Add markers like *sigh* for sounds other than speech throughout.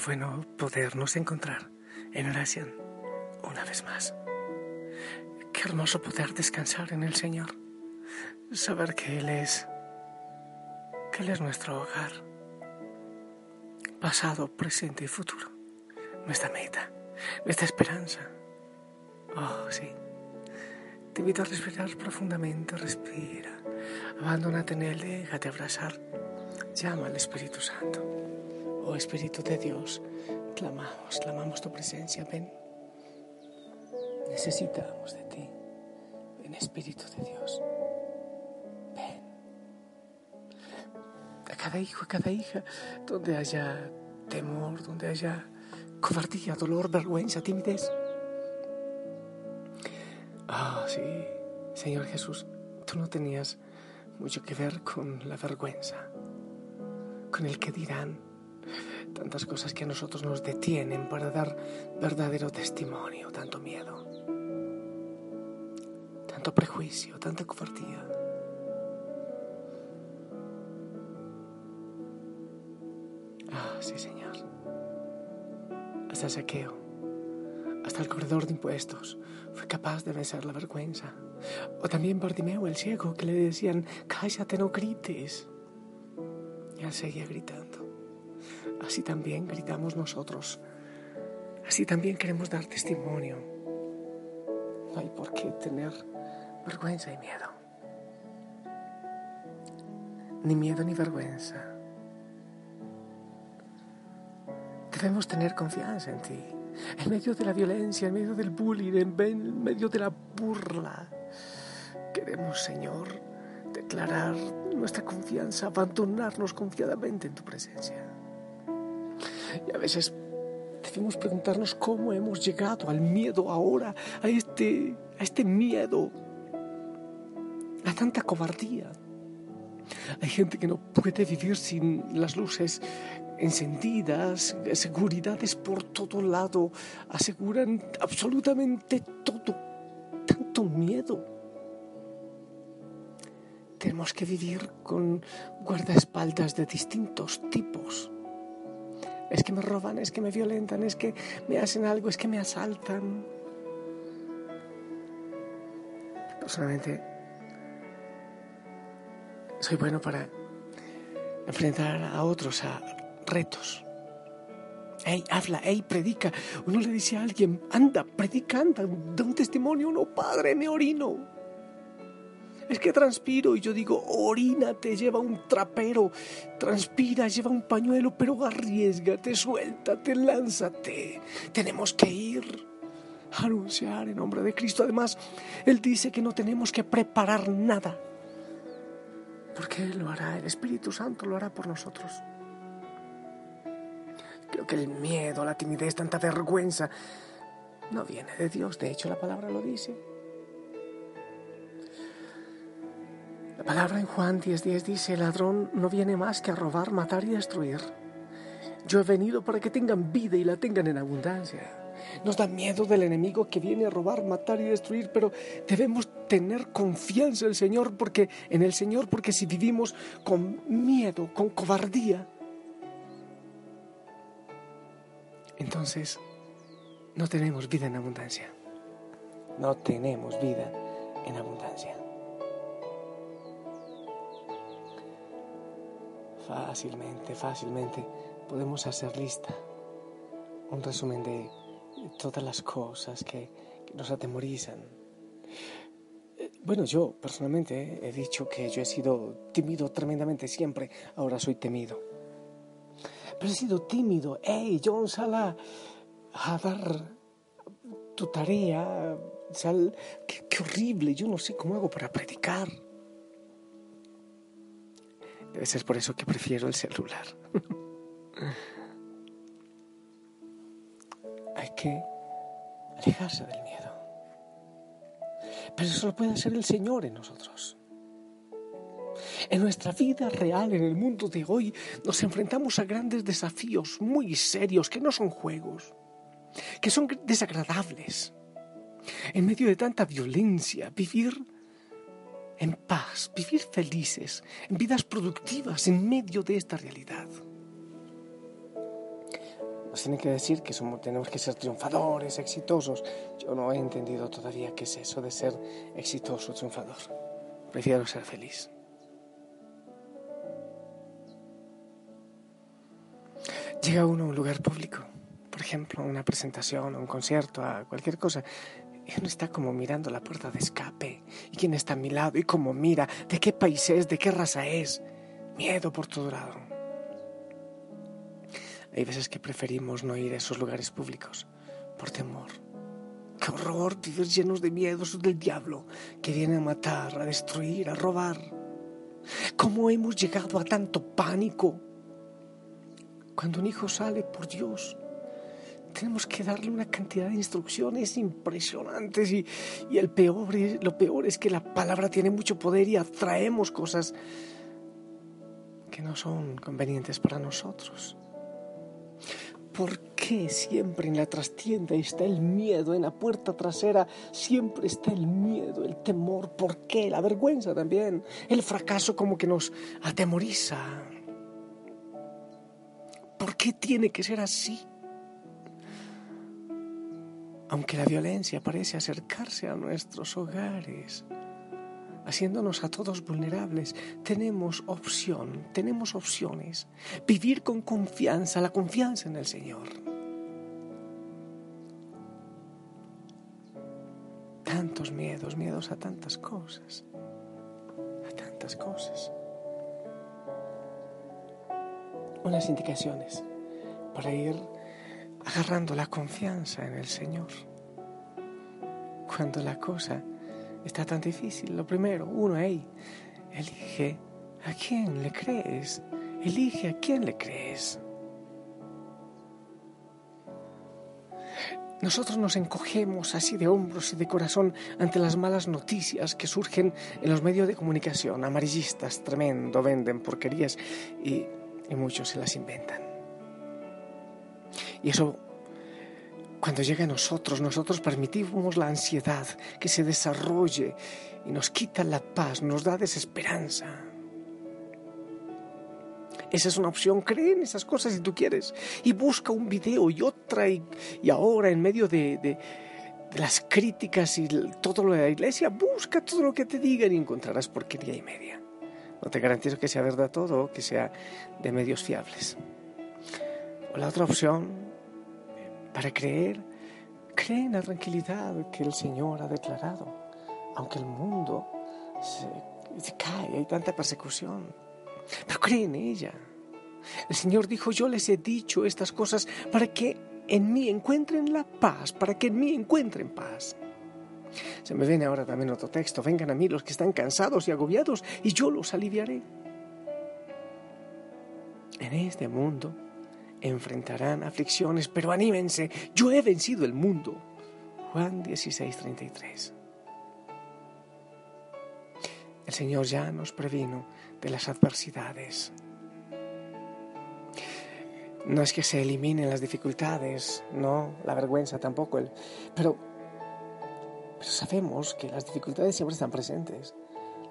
Qué bueno podernos encontrar en oración una vez más. Qué hermoso poder descansar en el Señor. Saber que Él es, que Él es nuestro hogar. Pasado, presente y futuro. Nuestra meta, nuestra esperanza. Oh, sí. Te invito a respirar profundamente, respira. Abandónate en Él, déjate abrazar. Llama al Espíritu Santo. Oh Espíritu de Dios, clamamos, clamamos tu presencia. Ven. Necesitamos de ti. Ven, Espíritu de Dios. Ven. A cada hijo, a cada hija, donde haya temor, donde haya cobardía, dolor, vergüenza, timidez. Ah, sí, Señor Jesús, tú no tenías mucho que ver con la vergüenza, con el que dirán, tantas cosas que a nosotros nos detienen para dar verdadero testimonio, tanto miedo, tanto prejuicio, tanta cobardía. Ah, sí, Señor. Hasta el saqueo, hasta el corredor de impuestos, fue capaz de vencer la vergüenza. O también Bartimeo, el ciego, que le decían, cállate, no grites. Y él seguía gritando. Así también gritamos nosotros. Así también queremos dar testimonio. No hay por qué tener vergüenza y miedo. Ni miedo ni vergüenza. Debemos tener confianza en ti. En medio de la violencia, en medio del bullying, en medio de la burla. Queremos, Señor, declarar nuestra confianza, abandonarnos confiadamente en tu presencia. Y a veces debemos preguntarnos cómo hemos llegado al miedo ahora, a este, a este miedo, a tanta cobardía. Hay gente que no puede vivir sin las luces encendidas, seguridades por todo lado, aseguran absolutamente todo. Tanto miedo. Tenemos que vivir con guardaespaldas de distintos tipos. Es que me roban, es que me violentan, es que me hacen algo, es que me asaltan. Personalmente, soy bueno para enfrentar a otros a retos. Ey, habla, ey, predica. Uno le dice a alguien, anda, predica, anda, da un testimonio. No, padre, me orino. Es que transpiro y yo digo, orínate, lleva un trapero, transpira, lleva un pañuelo, pero arriesgate, suéltate, lánzate. Tenemos que ir a anunciar en nombre de Cristo. Además, Él dice que no tenemos que preparar nada, porque Él lo hará, el Espíritu Santo lo hará por nosotros. Creo que el miedo, la timidez, tanta vergüenza, no viene de Dios. De hecho, la palabra lo dice. La palabra en Juan 10:10 dice, el ladrón no viene más que a robar, matar y destruir. Yo he venido para que tengan vida y la tengan en abundancia. Nos da miedo del enemigo que viene a robar, matar y destruir, pero debemos tener confianza en el Señor porque en el Señor porque si vivimos con miedo, con cobardía, entonces no tenemos vida en abundancia. No tenemos vida en abundancia. Fácilmente, fácilmente podemos hacer lista, un resumen de todas las cosas que, nos atemorizan. Eh, bueno, yo personalmente he dicho que yo he sido tímido tremendamente siempre, ahora soy temido. Pero he sido tímido, hey, John, sal a, dar tu tarea, sal, qué horrible, yo no sé cómo hago para predicar. Debe ser por eso que prefiero el celular. *laughs* Hay que alejarse del miedo. Pero eso lo puede hacer el Señor en nosotros. En nuestra vida real, en el mundo de hoy, nos enfrentamos a grandes desafíos muy serios que no son juegos, que son desagradables. En medio de tanta violencia, vivir en paz, vivir felices, en vidas productivas en medio de esta realidad. Nos tienen que decir que somos, tenemos que ser triunfadores, exitosos. Yo no he entendido todavía qué es eso de ser exitoso, triunfador. Prefiero ser feliz. Llega uno a un lugar público, por ejemplo, a una presentación, a un concierto, a cualquier cosa, uno está como mirando la puerta de escape. ¿Y quién está a mi lado? ¿Y cómo mira? ¿De qué país es? ¿De qué raza es? Miedo por todo lado. Hay veces que preferimos no ir a esos lugares públicos por temor. Qué horror vivir llenos de miedos del diablo que viene a matar, a destruir, a robar. ¿Cómo hemos llegado a tanto pánico? Cuando un hijo sale, por Dios, tenemos que darle una cantidad de instrucciones impresionantes y, el peor, lo peor es que la palabra tiene mucho poder y atraemos cosas que no son convenientes para nosotros. ¿Por qué siempre en la trastienda está el miedo? En la puerta trasera siempre está el miedo, el temor. ¿Por qué? La vergüenza también. El fracaso como que nos atemoriza. ¿Por qué tiene que ser así? Aunque la violencia parece acercarse a nuestros hogares, haciéndonos a todos vulnerables, tenemos opción, tenemos opciones. Vivir con confianza, la confianza en el Señor. Tantos miedos, miedos a tantas cosas, a tantas cosas. Unas indicaciones para ir agarrando la confianza en el Señor. Cuando la cosa está tan difícil, lo primero, uno ahí, elige a quién le crees, elige a quién le crees. Nosotros nos encogemos así de hombros y de corazón ante las malas noticias que surgen en los medios de comunicación, amarillistas, tremendo, venden porquerías y, y muchos se las inventan. Y eso, cuando llega a nosotros, nosotros permitimos la ansiedad que se desarrolle y nos quita la paz, nos da desesperanza. Esa es una opción, cree en esas cosas si tú quieres. Y busca un video y otra y, ahora en medio de, de, las críticas y todo lo de la iglesia, busca todo lo que te digan y encontrarás porquería y media. No te garantizo que sea verdad todo, que sea de medios fiables. O la otra opción para creer, cree en la tranquilidad que el Señor ha declarado, aunque el mundo se, cae, hay tanta persecución, pero cree en ella. El Señor dijo, yo les he dicho estas cosas para que en mí encuentren la paz, para que en mí encuentren paz. Se me viene ahora también otro texto, vengan a mí los que están cansados y agobiados y yo los aliviaré. En este mundo enfrentarán aflicciones, pero anímense, yo he vencido el mundo. Juan 16, 33. El Señor ya nos previno de las adversidades. No es que se eliminen las dificultades, no, la vergüenza tampoco, pero, pero sabemos que las dificultades siempre están presentes.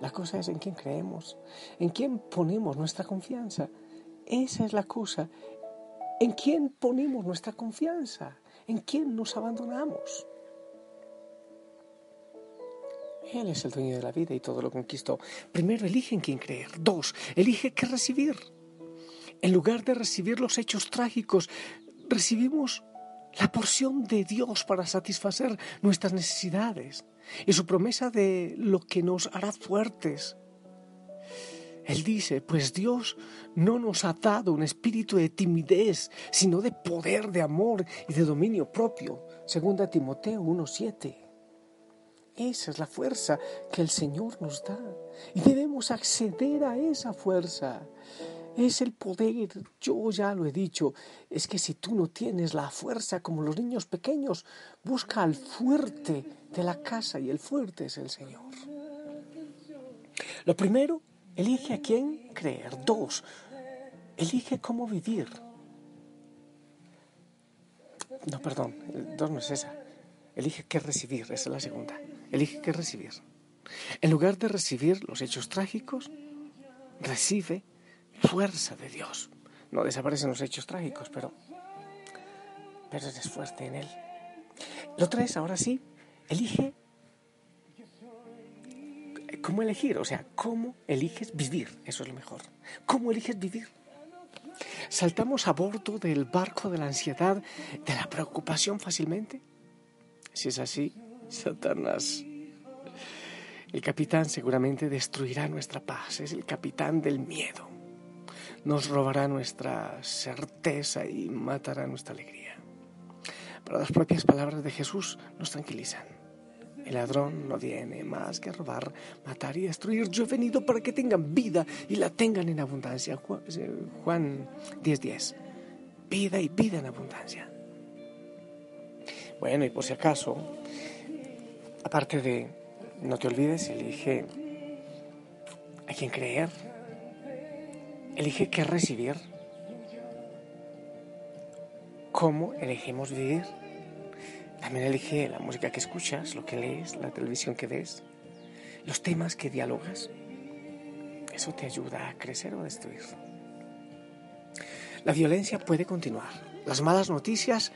La cosa es en quién creemos, en quién ponemos nuestra confianza. Esa es la cosa, ¿En quién ponemos nuestra confianza? ¿En quién nos abandonamos? Él es el dueño de la vida y todo lo conquistó. Primero, elige en quién creer. Dos, elige qué recibir. En lugar de recibir los hechos trágicos, recibimos la porción de Dios para satisfacer nuestras necesidades y su promesa de lo que nos hará fuertes. Él dice, pues Dios no nos ha dado un espíritu de timidez, sino de poder, de amor y de dominio propio. Segunda Timoteo 1.7. Esa es la fuerza que el Señor nos da y debemos acceder a esa fuerza. Es el poder, yo ya lo he dicho, es que si tú no tienes la fuerza como los niños pequeños, busca al fuerte de la casa y el fuerte es el Señor. Lo primero, elige a quién creer. Dos, elige cómo vivir. No, perdón, dos no es esa. Elige qué recibir, esa es la segunda. Elige qué recibir. En lugar de recibir los hechos trágicos, recibe fuerza de Dios. No desaparecen los hechos trágicos, pero, pero eres fuerte en Él. Lo traes ahora sí, elige cómo elegir, o sea, cómo eliges vivir, eso es lo mejor. ¿Cómo eliges vivir? ¿Saltamos a bordo del barco de la ansiedad, de la preocupación fácilmente? Si es así, Satanás. El capitán seguramente destruirá nuestra paz, es el capitán del miedo. Nos robará nuestra certeza y matará nuestra alegría. Pero las propias palabras de Jesús nos tranquilizan. El ladrón no viene más que robar, matar y destruir. Yo he venido para que tengan vida y la tengan en abundancia. Juan 10:10. 10. Vida y vida en abundancia. Bueno, y por si acaso, aparte de, no te olvides, elige a quién creer, elige qué recibir, cómo elegimos vivir. También elige la música que escuchas, lo que lees, la televisión que ves, los temas que dialogas. Eso te ayuda a crecer o a destruir. La violencia puede continuar. Las malas noticias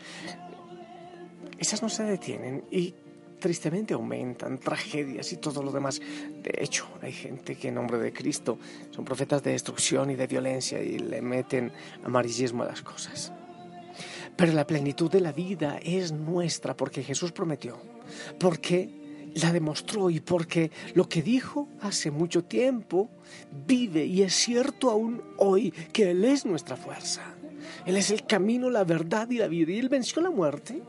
esas no se detienen y tristemente aumentan, tragedias y todo lo demás. De hecho, hay gente que en nombre de Cristo son profetas de destrucción y de violencia y le meten amarillismo a las cosas. Pero la plenitud de la vida es nuestra porque Jesús prometió, porque la demostró y porque lo que dijo hace mucho tiempo vive y es cierto aún hoy que Él es nuestra fuerza. Él es el camino, la verdad y la vida y Él venció la muerte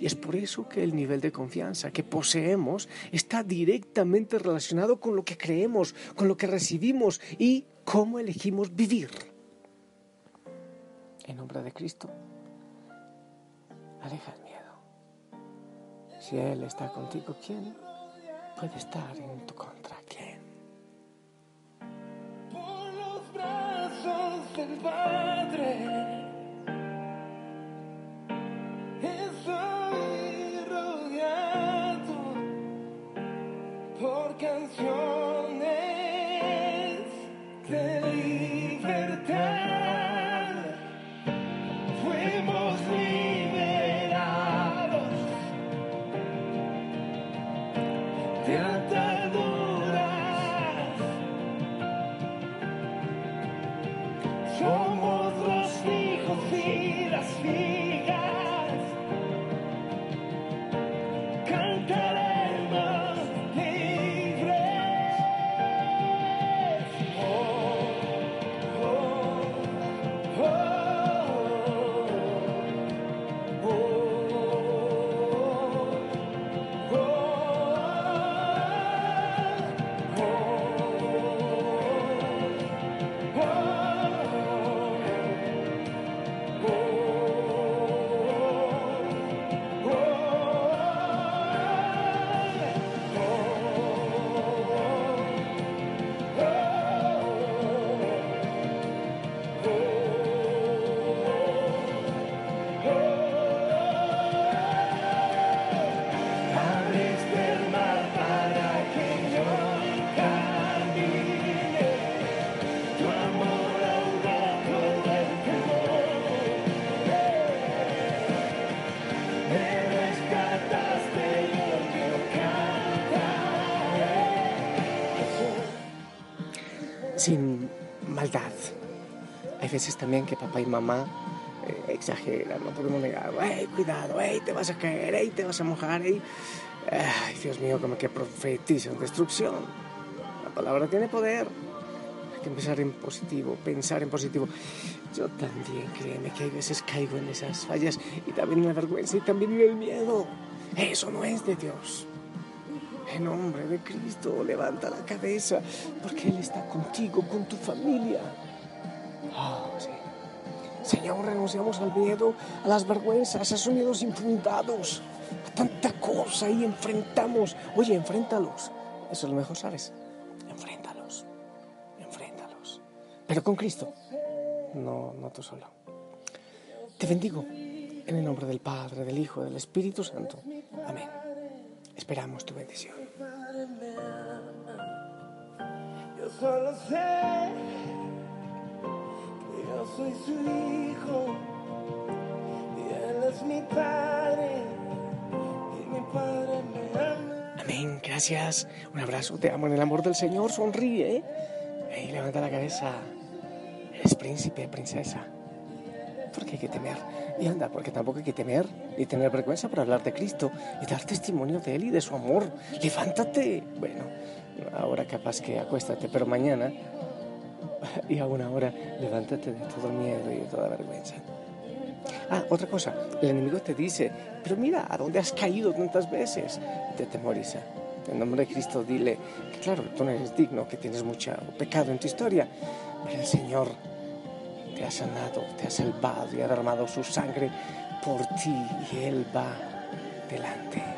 y es por eso que el nivel de confianza que poseemos está directamente relacionado con lo que creemos, con lo que recibimos y cómo elegimos vivir. En nombre de Cristo, aleja el miedo. Si Él está contigo, ¿quién puede estar en tu contra? ¿Quién? Por los brazos del Padre. sin maldad, Hay veces también que papá y mamá eh, exageran, no podemos negar. ¡Ey, cuidado! ¡Ey, te vas a caer! ¡Ey, te vas a mojar! Ay, Dios mío, como que profetizan destrucción. La palabra tiene poder. Hay que empezar en positivo, pensar en positivo. Yo también, créeme que hay veces caigo en esas fallas y también en la vergüenza y también en el miedo. Eso no es de Dios. En nombre de Cristo, levanta la cabeza, porque Él está contigo, con tu familia. Oh, sí. Señor, renunciamos al miedo, a las vergüenzas, a esos miedos infundados, a tanta cosa y enfrentamos. Oye, enfréntalos. Eso es lo mejor, ¿sabes? Enfréntalos. Enfréntalos. Pero con Cristo. No, no tú solo. Te bendigo en el nombre del Padre, del Hijo, del Espíritu Santo. Amén. Esperamos tu bendición. Yo solo sé que yo soy su hijo y él es mi padre y mi padre me ama. Amén, gracias. Un abrazo, te amo en el amor del Señor. Sonríe. Levanta la cabeza. Eres príncipe, princesa. ¿Por qué hay que temer? Y anda, porque tampoco hay que temer y tener vergüenza por hablar de Cristo y dar testimonio de Él y de su amor. Levántate. Bueno, ahora capaz que acuéstate, pero mañana y aún ahora levántate de todo miedo y de toda vergüenza. Ah, otra cosa, el enemigo te dice, pero mira, ¿a dónde has caído tantas veces? Te temoriza. En nombre de Cristo dile que claro, tú no eres digno, que tienes mucho pecado en tu historia, pero el Señor te ha sanado, te ha salvado y ha derramado su sangre por ti y Él va delante.